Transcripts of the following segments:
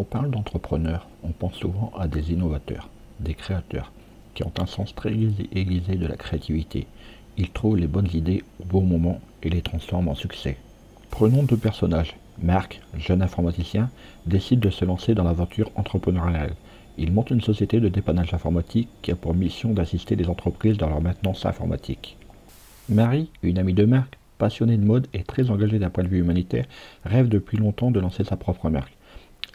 on parle d'entrepreneurs, on pense souvent à des innovateurs, des créateurs, qui ont un sens très aiguisé de la créativité. Ils trouvent les bonnes idées au bon moment et les transforment en succès. Prenons deux personnages. Marc, jeune informaticien, décide de se lancer dans l'aventure entrepreneuriale. Il monte une société de dépannage informatique qui a pour mission d'assister les entreprises dans leur maintenance informatique. Marie, une amie de Marc, passionnée de mode et très engagée d'un point de vue humanitaire, rêve depuis longtemps de lancer sa propre marque.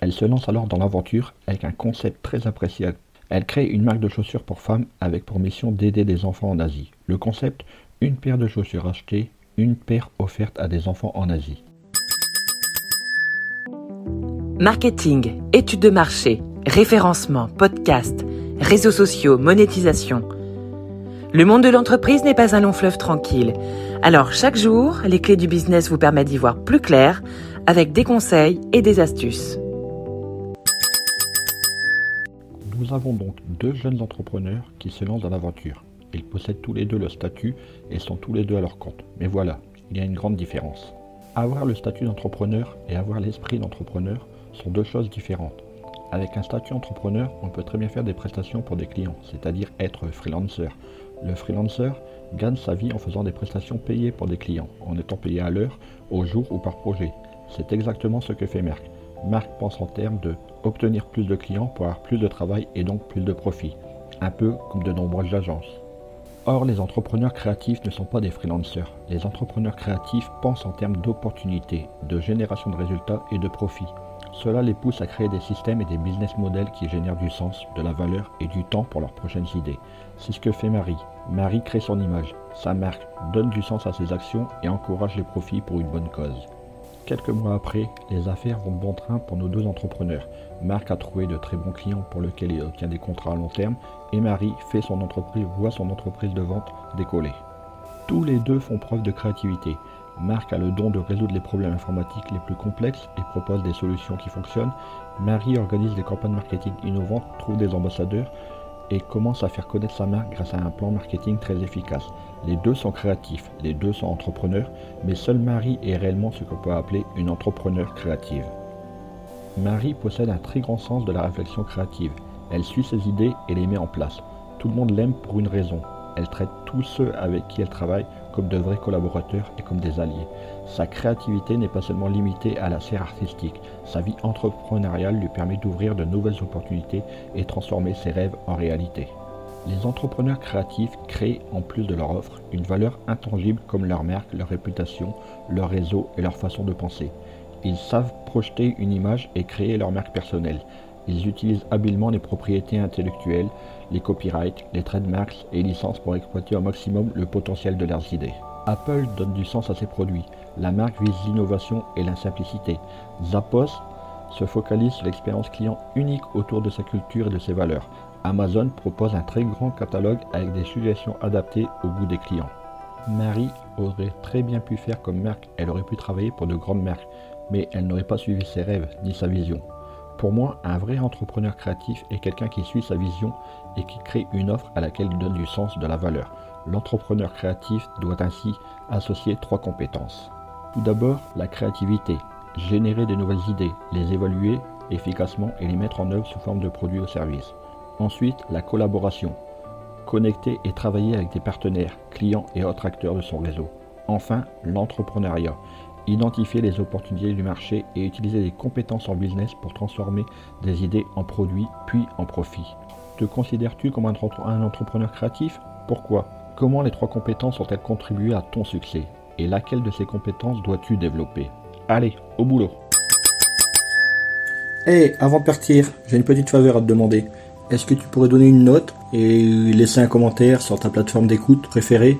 Elle se lance alors dans l'aventure avec un concept très appréciable. Elle crée une marque de chaussures pour femmes avec pour mission d'aider des enfants en Asie. Le concept, une paire de chaussures achetées, une paire offerte à des enfants en Asie. Marketing, études de marché, référencement, podcast, réseaux sociaux, monétisation. Le monde de l'entreprise n'est pas un long fleuve tranquille. Alors chaque jour, les clés du business vous permettent d'y voir plus clair avec des conseils et des astuces. Nous avons donc deux jeunes entrepreneurs qui se lancent dans l'aventure. Ils possèdent tous les deux le statut et sont tous les deux à leur compte. Mais voilà, il y a une grande différence. Avoir le statut d'entrepreneur et avoir l'esprit d'entrepreneur sont deux choses différentes. Avec un statut entrepreneur, on peut très bien faire des prestations pour des clients, c'est-à-dire être freelancer. Le freelancer gagne sa vie en faisant des prestations payées pour des clients, en étant payé à l'heure, au jour ou par projet. C'est exactement ce que fait Merck. Merck pense en termes de obtenir plus de clients pour avoir plus de travail et donc plus de profit, un peu comme de nombreuses agences. Or, les entrepreneurs créatifs ne sont pas des freelancers. Les entrepreneurs créatifs pensent en termes d'opportunités, de génération de résultats et de profit. Cela les pousse à créer des systèmes et des business models qui génèrent du sens, de la valeur et du temps pour leurs prochaines idées. C'est ce que fait Marie. Marie crée son image, sa marque, donne du sens à ses actions et encourage les profits pour une bonne cause. Quelques mois après, les affaires vont bon train pour nos deux entrepreneurs. Marc a trouvé de très bons clients pour lesquels il obtient des contrats à long terme et Marie fait son entreprise, voit son entreprise de vente décoller. Tous les deux font preuve de créativité. Marc a le don de résoudre les problèmes informatiques les plus complexes et propose des solutions qui fonctionnent. Marie organise des campagnes marketing innovantes, trouve des ambassadeurs et commence à faire connaître sa marque grâce à un plan marketing très efficace. Les deux sont créatifs, les deux sont entrepreneurs, mais seule Marie est réellement ce qu'on peut appeler une entrepreneur créative. Marie possède un très grand sens de la réflexion créative. Elle suit ses idées et les met en place. Tout le monde l'aime pour une raison. Elle traite tous ceux avec qui elle travaille comme de vrais collaborateurs et comme des alliés. Sa créativité n'est pas seulement limitée à la sphère artistique, sa vie entrepreneuriale lui permet d'ouvrir de nouvelles opportunités et transformer ses rêves en réalité. Les entrepreneurs créatifs créent, en plus de leur offre, une valeur intangible comme leur marque, leur réputation, leur réseau et leur façon de penser. Ils savent projeter une image et créer leur marque personnelle. Ils utilisent habilement les propriétés intellectuelles, les copyrights, les trademarks et licences pour exploiter au maximum le potentiel de leurs idées. Apple donne du sens à ses produits. La marque vise l'innovation et la simplicité. Zappos se focalise sur l'expérience client unique autour de sa culture et de ses valeurs. Amazon propose un très grand catalogue avec des suggestions adaptées au goût des clients. Marie aurait très bien pu faire comme marque, elle aurait pu travailler pour de grandes marques, mais elle n'aurait pas suivi ses rêves ni sa vision. Pour moi, un vrai entrepreneur créatif est quelqu'un qui suit sa vision et qui crée une offre à laquelle il donne du sens, de la valeur. L'entrepreneur créatif doit ainsi associer trois compétences. Tout d'abord, la créativité, générer de nouvelles idées, les évaluer efficacement et les mettre en œuvre sous forme de produits ou services. Ensuite, la collaboration, connecter et travailler avec des partenaires, clients et autres acteurs de son réseau. Enfin, l'entrepreneuriat, identifier les opportunités du marché et utiliser des compétences en business pour transformer des idées en produits puis en profit. Te considères-tu comme un, entrepreneur créatif? Pourquoi? Comment les trois compétences ont-elles contribué à ton succès? Et laquelle de ces compétences dois-tu développer? Allez, au boulot! Hé, avant de partir, j'ai une petite faveur à te demander. Est-ce que tu pourrais donner une note et laisser un commentaire sur ta plateforme d'écoute préférée?